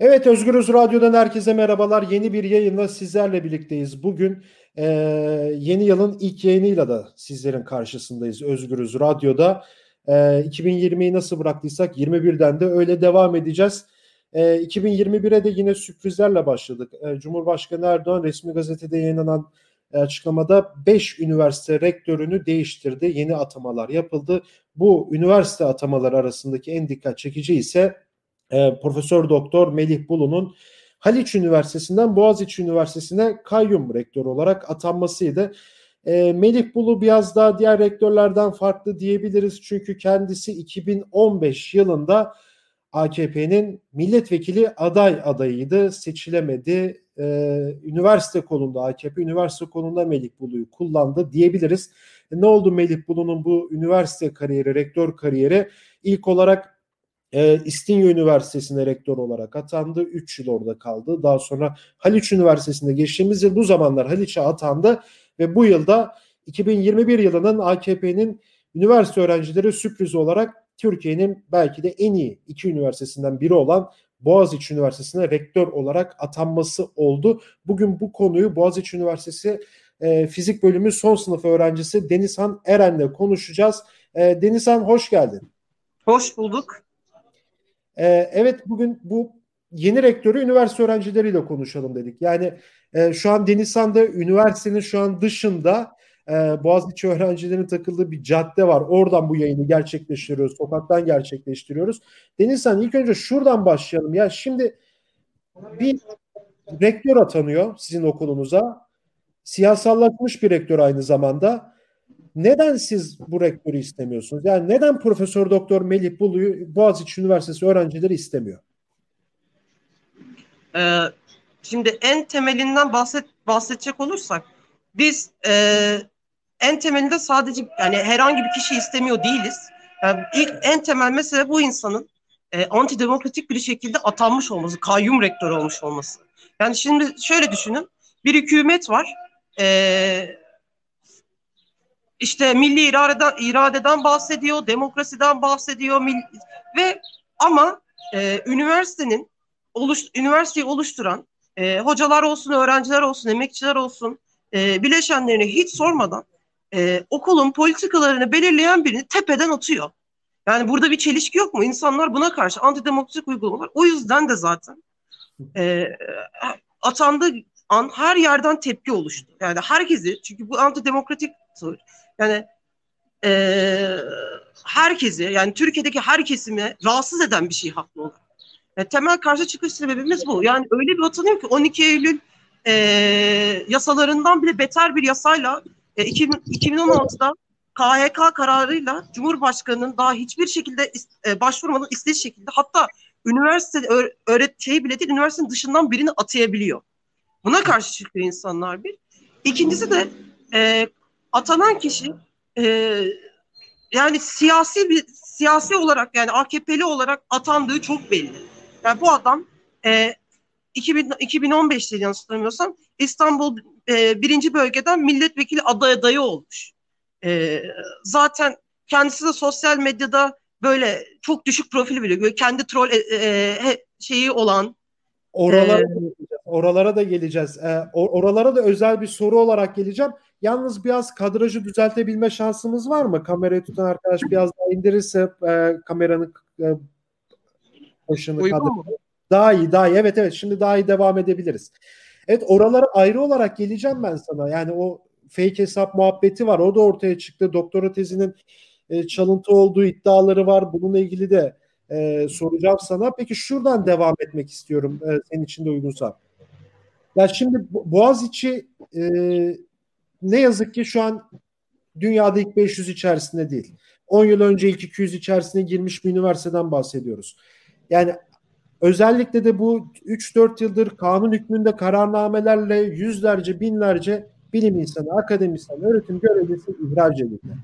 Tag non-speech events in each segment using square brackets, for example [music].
Evet Özgürüz Radyo'dan herkese merhabalar. Yeni bir yayınla sizlerle birlikteyiz. Bugün e, yeni yılın ilk yayınıyla da sizlerin karşısındayız Özgürüz Radyo'da. E, 2020'yi nasıl bıraktıysak 21'den de öyle devam edeceğiz. E, 2021'e de yine sürprizlerle başladık. E, Cumhurbaşkanı Erdoğan resmi gazetede yayınlanan açıklamada 5 üniversite rektörünü değiştirdi. Yeni atamalar yapıldı. Bu üniversite atamaları arasındaki en dikkat çekici ise e, Profesör Doktor Melih Bulu'nun Haliç Üniversitesi'nden Boğaziçi Üniversitesi'ne kayyum rektör olarak atanmasıydı. E, Melih Bulu biraz daha diğer rektörlerden farklı diyebiliriz. Çünkü kendisi 2015 yılında AKP'nin milletvekili aday adayıydı. Seçilemedi. Ee, üniversite kolunda AKP üniversite kolunda Melih Bulu'yu kullandı diyebiliriz. E, ne oldu Melih Bulu'nun bu üniversite kariyeri, rektör kariyeri? İlk olarak e, İstinye Üniversitesi'ne rektör olarak atandı. 3 yıl orada kaldı. Daha sonra Haliç Üniversitesi'nde geçtiğimiz yıl bu zamanlar Haliç'e atandı ve bu yılda 2021 yılının AKP'nin üniversite öğrencileri sürpriz olarak Türkiye'nin belki de en iyi iki üniversitesinden biri olan Boğaziçi Üniversitesi'ne rektör olarak atanması oldu. Bugün bu konuyu Boğaziçi Üniversitesi e, Fizik Bölümü son sınıf öğrencisi Denizhan Eren'le konuşacağız. E, Denizhan hoş geldin. Hoş bulduk. E, evet bugün bu yeni rektörü üniversite öğrencileriyle konuşalım dedik. Yani e, şu an Denizhan'da üniversitenin şu an dışında e, Boğaziçi öğrencilerinin takıldığı bir cadde var. Oradan bu yayını gerçekleştiriyoruz. Sokaktan gerçekleştiriyoruz. Denizhan ilk önce şuradan başlayalım. Ya şimdi bir rektör atanıyor sizin okulunuza. Siyasallaşmış bir rektör aynı zamanda. Neden siz bu rektörü istemiyorsunuz? Yani neden Profesör Doktor Melih Bulu'yu Boğaziçi Üniversitesi öğrencileri istemiyor? Ee, şimdi en temelinden bahset bahsedecek olursak biz e, en temelinde sadece yani herhangi bir kişi istemiyor değiliz. Yani ilk en temel mesele bu insanın e, antidemokratik bir şekilde atanmış olması, kayyum rektör olmuş olması. Yani şimdi şöyle düşünün, bir hükümet var, e, işte milli iradeden, iradeden bahsediyor, demokrasiden bahsediyor ve ama e, üniversitenin oluş, üniversiteyi oluşturan e, hocalar olsun, öğrenciler olsun, emekçiler olsun e, bileşenlerini hiç sormadan e, okulun politikalarını belirleyen birini tepeden atıyor. Yani burada bir çelişki yok mu? İnsanlar buna karşı antidemokratik uygulamalar. O yüzden de zaten e, atandığı an her yerden tepki oluştu. Yani herkesi çünkü bu antidemokratik tavır. Yani e, herkesi yani Türkiye'deki her kesimi rahatsız eden bir şey haklı olarak. Yani temel karşı çıkış sebebimiz bu. Yani öyle bir atanıyor ki 12 Eylül e, yasalarından bile beter bir yasayla e, 2016'da KHK kararıyla Cumhurbaşkanı'nın daha hiçbir şekilde e, başvurmadan istediği şekilde hatta üniversite öğret şeyi bile değil üniversitenin dışından birini atayabiliyor. Buna karşı çıkıyor insanlar bir. İkincisi de e, atanan kişi e, yani siyasi bir siyasi olarak yani AKP'li olarak atandığı çok belli. Yani bu adam e, 2000, 2015'te yanlış hatırlamıyorsam İstanbul e, birinci bölgeden milletvekili aday adayı olmuş. E, zaten kendisi de sosyal medyada böyle çok düşük profil veriyor. kendi troll e, e, şeyi olan Oralara, ee, oralara da geleceğiz. Ee, oralara da özel bir soru olarak geleceğim. Yalnız biraz kadrajı düzeltebilme şansımız var mı? Kamerayı tutan arkadaş biraz daha indirirse e, kameranın e, başını kadrajı. Daha iyi, daha iyi. Evet evet şimdi daha iyi devam edebiliriz. Evet oralara ayrı olarak geleceğim ben sana. Yani o fake hesap muhabbeti var. O da ortaya çıktı. Doktora tezinin e, çalıntı olduğu iddiaları var. Bununla ilgili de e, soracağım sana. Peki şuradan devam etmek istiyorum e, senin için de uygunsa. Ya şimdi Boğaziçi e, ne yazık ki şu an dünyada ilk 500 içerisinde değil. 10 yıl önce ilk 200 içerisine girmiş bir üniversiteden bahsediyoruz. Yani özellikle de bu 3-4 yıldır kanun hükmünde kararnamelerle yüzlerce binlerce bilim insanı, akademisyen, öğretim görevlisi ihraç edildi.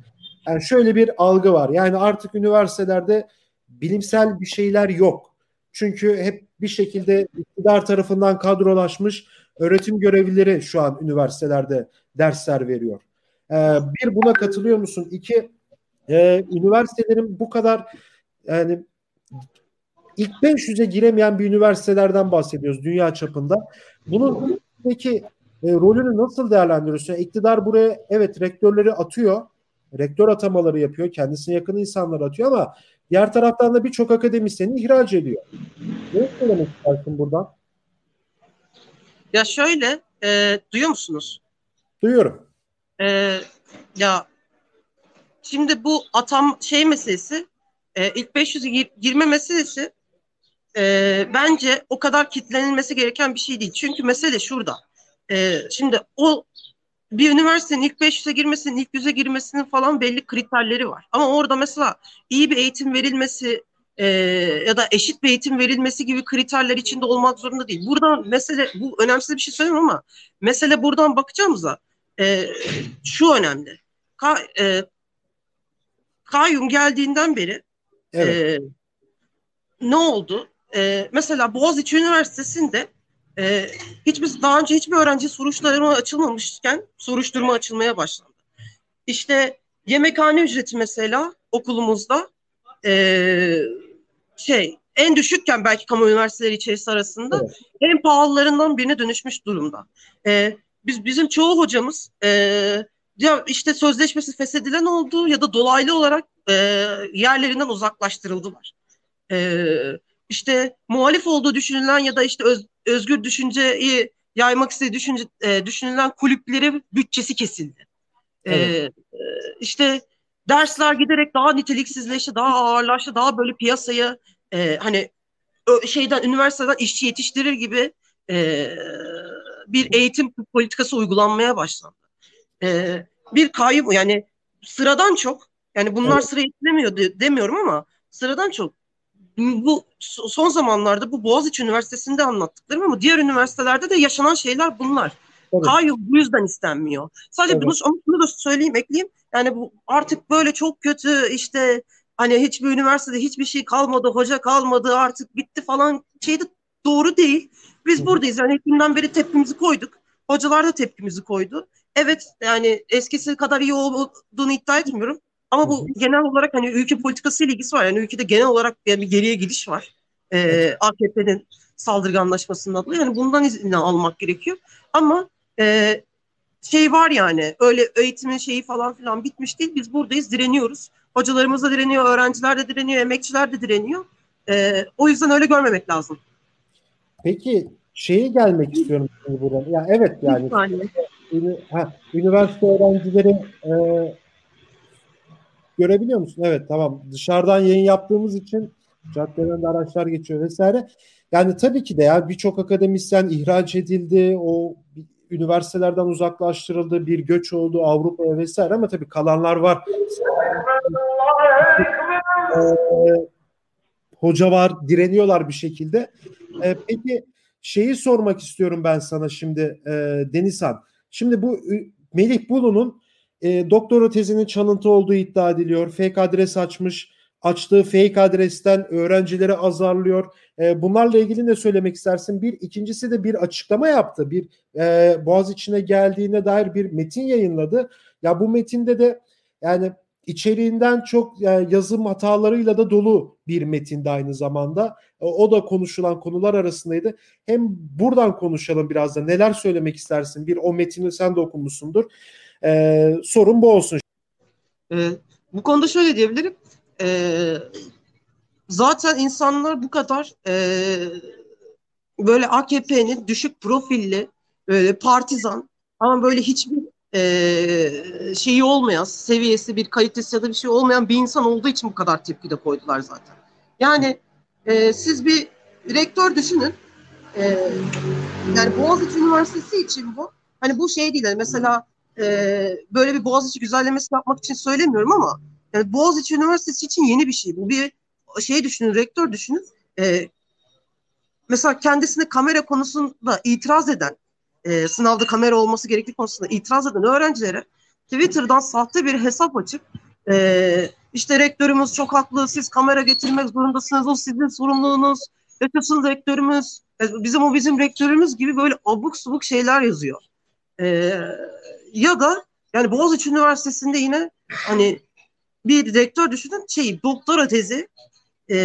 Yani şöyle bir algı var. Yani artık üniversitelerde bilimsel bir şeyler yok. Çünkü hep bir şekilde iktidar tarafından kadrolaşmış öğretim görevlileri şu an üniversitelerde dersler veriyor. Ee, bir buna katılıyor musun? İki e, üniversitelerin bu kadar yani ilk 500'e giremeyen bir üniversitelerden bahsediyoruz dünya çapında. Bunun peki e, rolünü nasıl değerlendiriyorsun? İktidar buraya evet rektörleri atıyor. Rektör atamaları yapıyor. Kendisine yakın insanlar atıyor ama diğer taraftan da birçok akademisyeni ihraç ediyor. Ne söylemek istersin buradan? Ya şöyle, e, duyuyor musunuz? Duyuyorum. E, ya şimdi bu atam şey meselesi, e, ilk 500'e gir, girme meselesi e, bence o kadar kitlenilmesi gereken bir şey değil. Çünkü mesele şurada. E, şimdi o bir üniversitenin ilk 500'e girmesinin, ilk 100'e girmesinin falan belli kriterleri var. Ama orada mesela iyi bir eğitim verilmesi e, ya da eşit bir eğitim verilmesi gibi kriterler içinde olmak zorunda değil. Buradan mesele, bu önemsiz bir şey söylemiyorum ama mesele buradan bakacağımızda e, şu önemli. Ka, e, kayyum geldiğinden beri evet. e, ne oldu? E, mesela Boğaziçi Üniversitesi'nde e, hiçbir daha önce hiçbir öğrenci soruşturma açılmamışken soruşturma açılmaya başlandı. İşte yemekhane ücreti mesela okulumuzda e, şey en düşükken belki kamu üniversiteleri içerisi arasında evet. en pahalılarından birine dönüşmüş durumda. E, biz bizim çoğu hocamız e, ya işte sözleşmesi feshedilen oldu ya da dolaylı olarak e, yerlerinden uzaklaştırıldılar. E, işte muhalif olduğu düşünülen ya da işte öz, özgür düşünceyi yaymak istediği düşünce, e, düşünülen kulüpleri bütçesi kesildi. E, evet. E, işte dersler giderek daha niteliksizleşti, daha ağırlaştı, daha böyle piyasaya e, hani şeyden üniversiteden işçi yetiştirir gibi e, bir eğitim politikası uygulanmaya başlandı. E, bir kayyum yani sıradan çok yani bunlar evet. sıra etkilemiyor de, demiyorum ama sıradan çok bu son zamanlarda bu Boğaziçi Üniversitesi'nde anlattıklarım ama diğer üniversitelerde de yaşanan şeyler bunlar. Evet. Kayyum bu yüzden istenmiyor. Sadece evet. bunu, bunu da söyleyeyim, ekleyeyim. Yani bu artık böyle çok kötü işte hani hiçbir üniversitede hiçbir şey kalmadı, hoca kalmadı, artık bitti falan şeyde doğru değil. Biz buradayız. Yani ilk beri tepkimizi koyduk. Hocalar da tepkimizi koydu. Evet yani eskisi kadar iyi olduğunu iddia etmiyorum. Ama bu genel olarak hani ülke politikası ile ilgisi var. Yani ülkede genel olarak yani bir geriye gidiş var. Ee, AKP'nin saldırganlaşmasının adlı. Yani bundan izin almak gerekiyor. Ama e, şey var yani öyle eğitimin şeyi falan filan bitmiş değil. Biz buradayız direniyoruz. Hocalarımız da direniyor, öğrenciler de direniyor, emekçiler de direniyor. Ee, o yüzden öyle görmemek lazım. Peki şeye gelmek istiyorum buradan. Ya evet yani. Ha, üniversite öğrencileri e, görebiliyor musun? Evet tamam. Dışarıdan yayın yaptığımız için caddeden de araçlar geçiyor vesaire. Yani tabii ki de ya birçok akademisyen ihraç edildi. O üniversitelerden uzaklaştırıldı, bir göç oldu Avrupa'ya vesaire ama tabii kalanlar var. ee, [laughs] hoca var, direniyorlar bir şekilde. Ee, peki şeyi sormak istiyorum ben sana şimdi e, Denizhan. Şimdi bu Melih Bulu'nun e, doktora tezinin çalıntı olduğu iddia ediliyor. Fake adres açmış. Açtığı fake adresten öğrencileri azarlıyor. E, bunlarla ilgili ne söylemek istersin? Bir, ikincisi de bir açıklama yaptı. Bir e, Boğaz içine geldiğine dair bir metin yayınladı. Ya bu metinde de yani içeriğinden çok yani yazım hatalarıyla da dolu bir metinde aynı zamanda. E, o da konuşulan konular arasındaydı. Hem buradan konuşalım biraz da. Neler söylemek istersin? Bir o metini sen de okumuşsundur. Ee, sorun bu olsun. Ee, bu konuda şöyle diyebilirim. Ee, zaten insanlar bu kadar e, böyle AKP'nin düşük profilli, böyle partizan ama böyle hiçbir e, şeyi olmayan, seviyesi bir kalitesi ya da bir şey olmayan bir insan olduğu için bu kadar tepki de koydular zaten. Yani e, siz bir rektör düşünün. E, yani Boğaziçi Üniversitesi için bu. Hani bu şey değil. Yani mesela e, böyle bir Boğaziçi güzellemesi yapmak için söylemiyorum ama yani Boğaziçi Üniversitesi için yeni bir şey. Bu bir şey düşünün, rektör düşünün. E, mesela kendisine kamera konusunda itiraz eden, e, sınavda kamera olması gerektiği konusunda itiraz eden öğrencilere Twitter'dan sahte bir hesap açıp e, işte rektörümüz çok haklı, siz kamera getirmek zorundasınız, o sizin sorumluluğunuz, ötesiniz rektörümüz, e, bizim o bizim rektörümüz gibi böyle abuk subuk şeyler yazıyor. E, ya da yani Boğaziçi Üniversitesi'nde yine hani bir rektör düşünün şey doktora tezi e,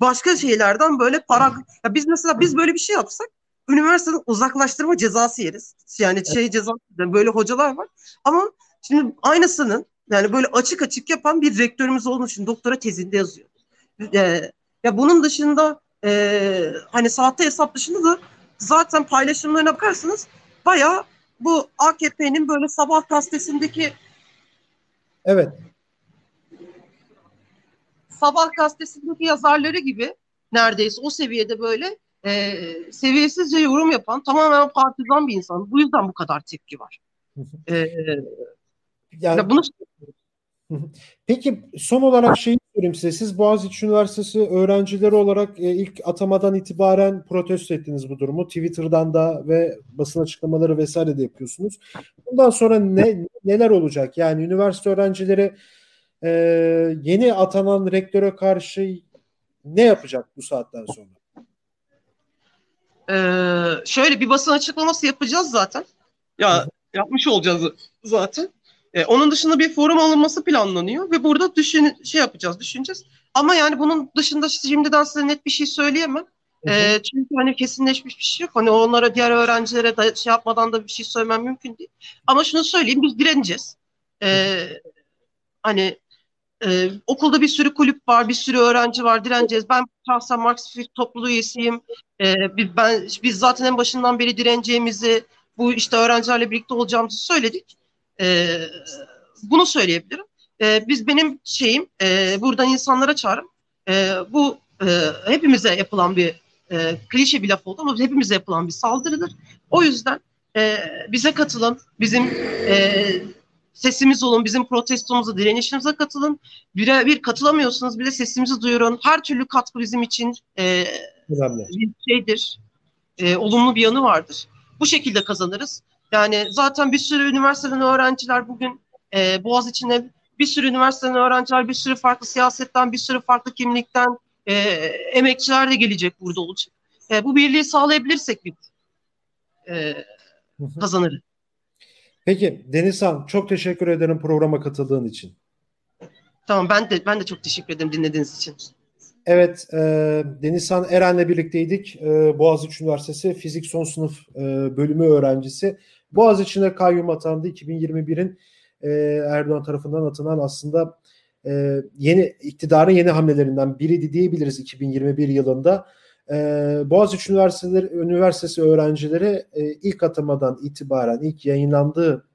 başka şeylerden böyle para ya biz mesela biz böyle bir şey yapsak üniversiteden uzaklaştırma cezası yeriz. Yani şey cezası böyle hocalar var. Ama şimdi aynısının yani böyle açık açık yapan bir rektörümüz olduğu için doktora tezinde yazıyor. E, ya bunun dışında e, hani sahte hesap dışında da zaten paylaşımlarına bakarsanız bayağı bu AKP'nin böyle sabah gazetesindeki Evet. Sabah gazetesindeki yazarları gibi neredeyse o seviyede böyle e, seviyesizce yorum yapan tamamen partizan bir insan. Bu yüzden bu kadar tepki var. [laughs] e, yani, bunu [laughs] Peki son olarak şeyi sorayım size. Siz Boğaziçi Üniversitesi öğrencileri olarak e, ilk atamadan itibaren protesto ettiniz bu durumu. Twitter'dan da ve basın açıklamaları vesaire de yapıyorsunuz. Bundan sonra ne neler olacak? Yani üniversite öğrencileri e, yeni atanan rektöre karşı ne yapacak bu saatten sonra? Ee, şöyle bir basın açıklaması yapacağız zaten. Ya yapmış olacağız zaten. E, onun dışında bir forum alınması planlanıyor ve burada düşün şey yapacağız, düşüneceğiz. Ama yani bunun dışında şimdiden size net bir şey söyleyemem. E, çünkü hani kesinleşmiş bir şey yok. Hani onlara diğer öğrencilere da şey yapmadan da bir şey söylemem mümkün değil. Ama şunu söyleyeyim biz direneceğiz. E, hani e, okulda bir sürü kulüp var, bir sürü öğrenci var, direneceğiz. Ben şahsen Marksist topluluğu üyesiyim. E, ben, biz zaten en başından beri direneceğimizi, bu işte öğrencilerle birlikte olacağımızı söyledik. E, bunu söyleyebilirim. E, biz benim şeyim e, buradan insanlara çağırım. E, bu e, hepimize yapılan bir e, klişe bir laf oldu ama hepimize yapılan bir saldırıdır. O yüzden e, bize katılın, bizim e, sesimiz olun, bizim protestomuza, direnişimize katılın. Bir, bir katılamıyorsunuz, bir de sesimizi duyurun. Her türlü katkı bizim için e, bir şeydir, e, olumlu bir yanı vardır. Bu şekilde kazanırız. Yani zaten bir sürü üniversiteden öğrenciler bugün e, Boğaz içinde bir sürü üniversiteden öğrenciler, bir sürü farklı siyasetten, bir sürü farklı kimlikten e, emekçiler de gelecek burada olacak. E, bu birliği sağlayabilirsek biz e, kazanırız. Peki Denizhan çok teşekkür ederim programa katıldığın için. Tamam ben de ben de çok teşekkür ederim dinlediğiniz için. Evet, e, Denizhan Eren'le birlikteydik. E, Boğaziçi Üniversitesi Fizik Son Sınıf e, bölümü öğrencisi. Boğaziçi'ne kayyum atandı. 2021'in e, Erdoğan tarafından atılan aslında e, yeni iktidarın yeni hamlelerinden biriydi diyebiliriz 2021 yılında. E, Boğaziçi Üniversiteleri, Üniversitesi öğrencileri e, ilk atamadan itibaren, ilk yayınlandığı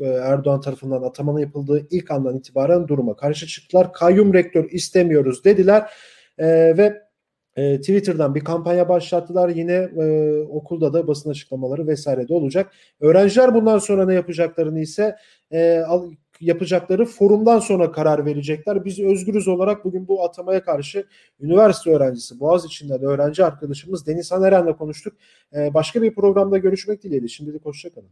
e, Erdoğan tarafından atamanın yapıldığı ilk andan itibaren duruma karşı çıktılar. Kayyum rektör istemiyoruz dediler e, ve e, Twitter'dan bir kampanya başlattılar. Yine e, okulda da basın açıklamaları vesaire de olacak. Öğrenciler bundan sonra ne yapacaklarını ise e, yapacakları forumdan sonra karar verecekler. Biz özgürüz olarak bugün bu atamaya karşı üniversite öğrencisi, Boğaziçi'nden öğrenci arkadaşımız Deniz Haneren'le konuştuk. E, başka bir programda görüşmek dileğiyle. Şimdilik hoşçakalın.